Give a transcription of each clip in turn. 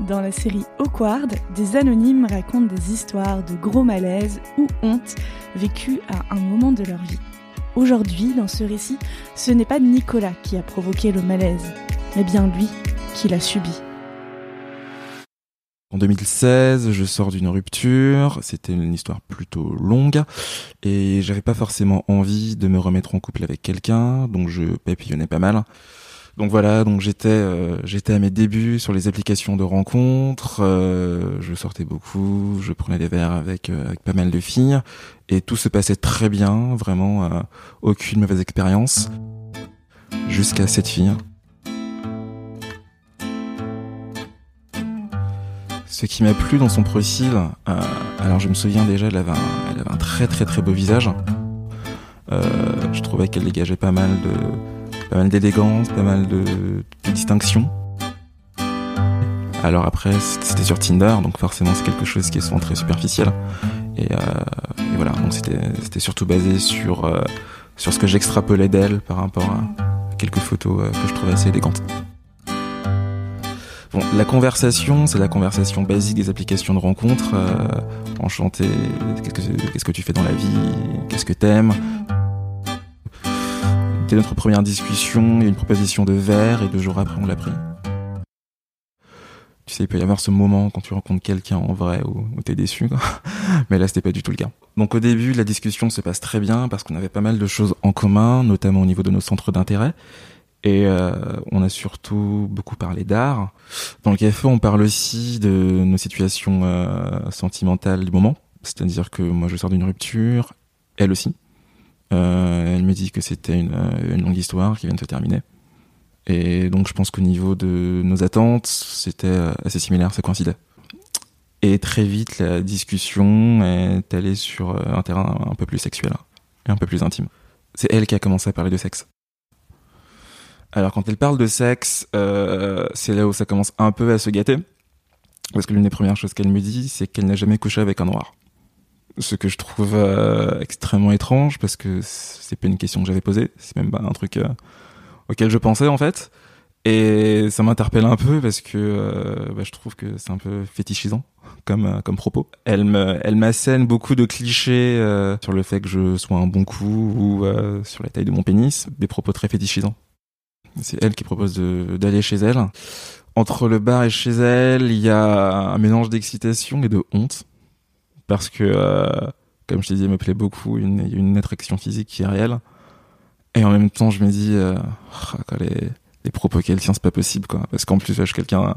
Dans la série Awkward, des anonymes racontent des histoires de gros malaise ou honte vécues à un moment de leur vie. Aujourd'hui, dans ce récit, ce n'est pas Nicolas qui a provoqué le malaise, mais bien lui qui l'a subi. En 2016, je sors d'une rupture, c'était une histoire plutôt longue et j'avais pas forcément envie de me remettre en couple avec quelqu'un, donc je papillonnais pas mal. Donc voilà, donc j'étais euh, j'étais à mes débuts sur les applications de rencontres, euh, je sortais beaucoup, je prenais des verres avec euh, avec pas mal de filles et tout se passait très bien, vraiment aucune mauvaise expérience jusqu'à cette fille. Ce qui m'a plu dans son profil, euh, alors je me souviens déjà, elle avait un, elle avait un très très très beau visage. Euh, je trouvais qu'elle dégageait pas mal de, pas mal d'élégance, pas mal de, de distinction. Alors après, c'était sur Tinder, donc forcément c'est quelque chose qui est souvent très superficiel. Et, euh, voilà, donc c'était surtout basé sur euh, sur ce que j'extrapolais d'elle par rapport à quelques photos euh, que je trouvais assez élégantes. Bon, la conversation, c'est la conversation basique des applications de rencontre. Enchanté, qu'est-ce que, qu'est-ce que tu fais dans la vie Qu'est-ce que t'aimes Notre première discussion, il y a une proposition de verre et deux jours après, on l'a pris. Tu sais, il peut y avoir ce moment quand tu rencontres quelqu'un en vrai où, où t'es déçu, mais là c'était pas du tout le cas. Donc au début, la discussion se passe très bien parce qu'on avait pas mal de choses en commun, notamment au niveau de nos centres d'intérêt. Et euh, on a surtout beaucoup parlé d'art. Dans le café, on parle aussi de nos situations euh, sentimentales du moment. C'est-à-dire que moi, je sors d'une rupture, elle aussi. Euh, elle me dit que c'était une, une, longue histoire qui vient de se terminer. Et donc, je pense qu'au niveau de nos attentes, c'était assez similaire, ça coïncidait. Et très vite, la discussion est allée sur un terrain un peu plus sexuel et un peu plus intime. C'est elle qui a commencé à parler de sexe. Alors quand elle parle de sexe, euh, c'est là où ça commence un peu à se gâter. Parce que l'une des premières choses qu'elle me dit, c'est qu'elle n'a jamais couché avec un noir. Ce que je trouve euh, extrêmement étrange, parce que c'est pas une question que j'avais posée, c'est même pas un truc euh, auquel je pensais en fait. Et ça m'interpelle un peu parce que euh, bah, je trouve que c'est un peu fétichisant comme euh, comme propos. Elle me elle m'assène beaucoup de clichés euh, sur le fait que je sois un bon coup ou sur la taille de mon pénis, des propos très fétichisants. C'est elle qui propose d'aller chez elle. Entre le bar et chez elle, il y a un mélange d'excitation et de honte. Parce que, euh, comme je t'ai dit, elle me plaît beaucoup, une, une attraction physique qui est réelle. Et en même temps, je me dis, euh, oh, les, les propos qu'elle tient, c'est pas possible, quoi. Parce qu'en plus, je suis quelqu'un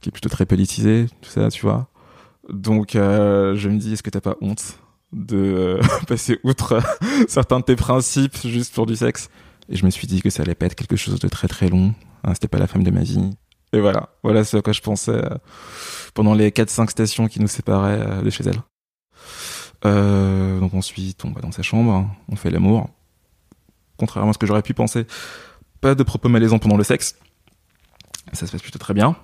qui est plutôt très politisé, tout ça, tu vois. Donc, euh, je me dis, est-ce que t'as pas honte de euh, passer outre certains de tes principes juste pour du sexe? Et je me suis dit que ça allait pas être quelque chose de très très long. Hein, C'était pas la femme de ma vie. Et voilà, voilà ce à quoi je pensais euh, pendant les 4-5 stations qui nous séparaient euh, de chez elle. Euh, donc ensuite, on va dans sa chambre, on fait l'amour. Contrairement à ce que j'aurais pu penser, pas de propos malaisants pendant le sexe. Ça se passe plutôt très bien.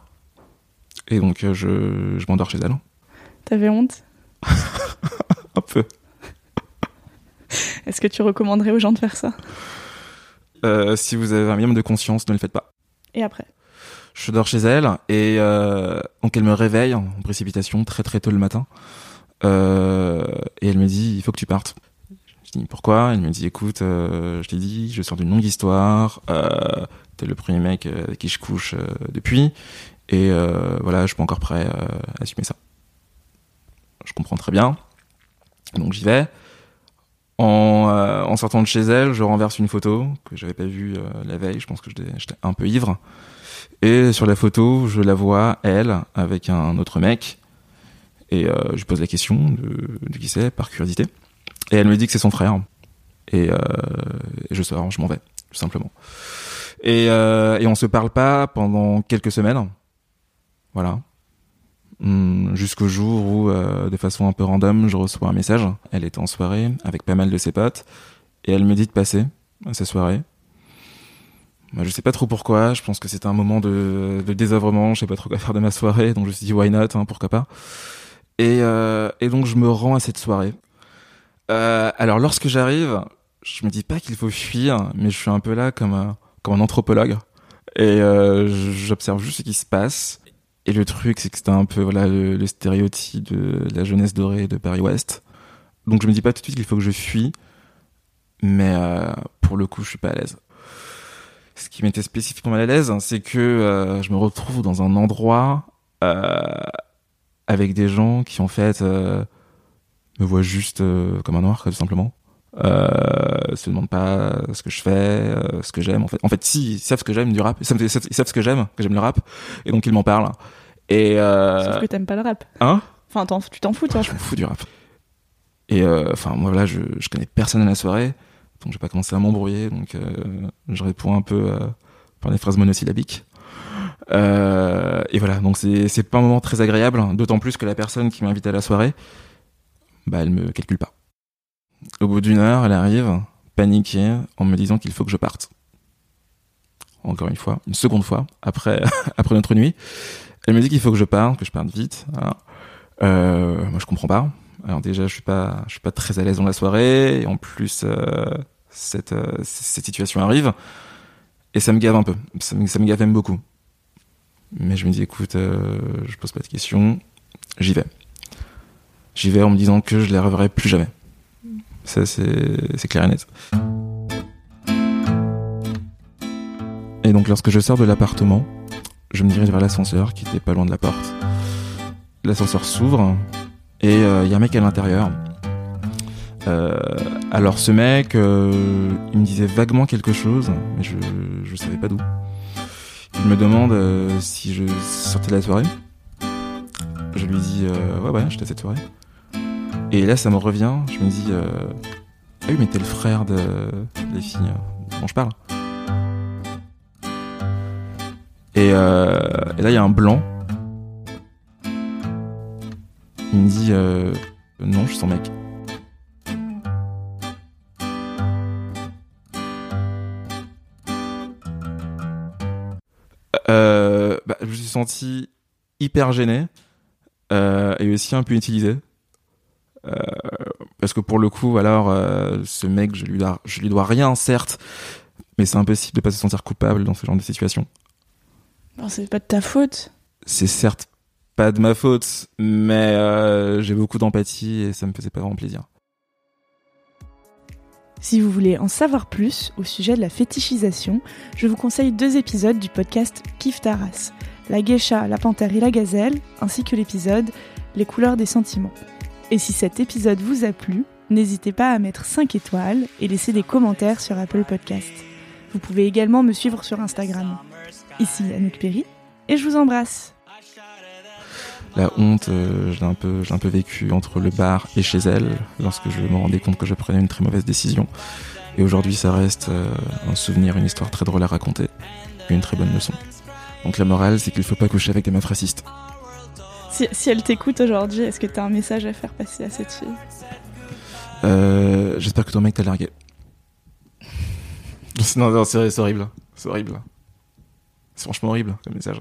Et donc je, je m'endors chez elle. T'avais honte? Un peu. Est-ce que tu recommanderais aux gens de faire ça? Euh, si vous avez un minimum de conscience, ne le faites pas. Et après? Je dors chez elle et euh, donc elle me réveille en précipitation très très tôt le matin euh, et elle me dit il faut que tu partes. Je dis pourquoi? Elle me dit écoute, euh, je t'ai dit, je sors d'une longue histoire. Euh, T'es le premier mec avec qui je couche euh, depuis et voilà, je suis pas encore prêt à assumer ça. Je comprends très bien. Donc j'y vais. En, euh, en, sortant de chez elle, je renverse une photo que j'avais pas vue euh, la veille. Je pense que j'étais un peu ivre. Et sur la photo, je la vois elle avec un autre mec. Et euh, je pose la question de, de qui c'est, par curiosité. Et elle me dit que c'est son frère. Et, et je sors, je m'en vais, tout simplement. Et, euh, et on se parle pas pendant quelques semaines. Voilà. Hum, Jusqu'au jour où, euh, de façon un peu random, je reçois un message. Elle était en soirée avec pas mal de ses potes. Et elle me dit de passer à sa soirée. Moi, je sais pas trop pourquoi. Je pense que c'était un moment de, de désœuvrement. Je sais pas trop quoi faire de ma soirée. Donc je me suis dit, why not, hein, pourquoi pas. Et, euh, et donc je me rends à cette soirée. Euh, alors lorsque j'arrive, je me dis pas qu'il faut fuir, mais je suis un peu là comme un, comme un anthropologue. Et euh, j'observe juste ce qui se passe. Et le truc, c'est que c'était un peu voilà le, stéréotype de la jeunesse dorée de Paris-Ouest. Donc je me dis pas tout de suite qu'il faut que je fuis, mais euh, pour le coup, je suis pas à l'aise. Ce qui m'était spécifiquement mal à l'aise, c'est que euh, je me retrouve dans un endroit euh, avec des gens qui en fait euh, me voient juste euh, comme un noir, tout simplement. Euh, se demandent pas ce que je fais, euh, ce que j'aime. En fait, en fait, si ils savent ce que j'aime du rap, ils savent, ils savent ce que j'aime, que j'aime le rap, et donc ils m'en parlent. Et euh, Sauf que t'aimes pas le rap. hein? Enfin, t'en- tu t'en fous, toi. je m'en fous du rap. Et euh, enfin, moi là, je, je connais personne à la soirée, donc j'ai pas commencé à m'embrouiller, donc euh, je réponds un peu euh, par des phrases monosyllabiques. Euh, et voilà, donc c'est pas un moment très agréable, d'autant plus que la personne qui m'invite à la soirée, bah elle me calcule pas. Au bout d'une heure, elle arrive, paniquée, en me disant qu'il faut que je parte. Encore une fois, une seconde fois, après, après notre nuit. Elle me dit qu'il faut que je parte, que je parte vite. Voilà. Euh, moi, je comprends pas. Alors déjà, je suis pas, je suis pas très à l'aise dans la soirée. Et en plus, euh, cette, euh, cette situation arrive. Et ça me gave un peu. Ça me, ça me gave même beaucoup. Mais je me dis, écoute, euh, je pose pas de questions. J'y vais. J'y vais en me disant que je les reverrai plus jamais. Ça, c'est clair et net. Et donc, lorsque je sors de l'appartement, je me dirige vers l'ascenseur qui était pas loin de la porte. L'ascenseur s'ouvre et il y a un mec à l'intérieur. Euh, alors ce mec, euh, il me disait vaguement quelque chose, mais je je savais pas d'où. Il me demande euh, si je sortais de la soirée. Je lui dis euh, ouais ouais, j'étais à cette soirée. Et là ça me revient, je me dis euh, ah oui mais t'es le frère de des filles dont je parle. Et, euh, et là il y a un blanc. Il me dit euh, non, je suis son mec. Euh, bah, je me suis senti hyper gêné euh, et aussi un peu utilisé. Euh, parce que pour le coup, alors, ce mec, je lui, dois, je lui dois rien, certes, mais c'est impossible de pas se sentir coupable dans ce genre de situation. Bon, c'est pas de ta faute. C'est certes pas de ma faute, mais j'ai beaucoup d'empathie et ça me faisait pas vraiment plaisir. Si vous voulez en savoir plus au sujet de la fétichisation, je vous conseille deux épisodes du podcast Kif Taras, la geisha, la panthère et la gazelle, ainsi que l'épisode Les couleurs des sentiments. Et si cet épisode vous a plu, n'hésitez pas à mettre 5 étoiles et laisser des commentaires sur Apple Podcast. Vous pouvez également me suivre sur Instagram. Ici Anouk Perry, et je vous embrasse. La honte, euh, je l'ai un peu, je l'ai un peu vécu entre le bar et chez elle, lorsque je me rendais compte que je prenais une très mauvaise décision. Et aujourd'hui, ça reste euh, un souvenir, une histoire très drôle à raconter, et une très bonne leçon. Donc la morale, c'est qu'il faut pas coucher avec des meufs racistes. Si, si elle t'écoute aujourd'hui, est-ce que tu as un message à faire passer à cette fille? Euh, J'espère que ton mec t'a largué. non, non, c'est c'est horrible. C'est horrible. C'est franchement horrible comme message.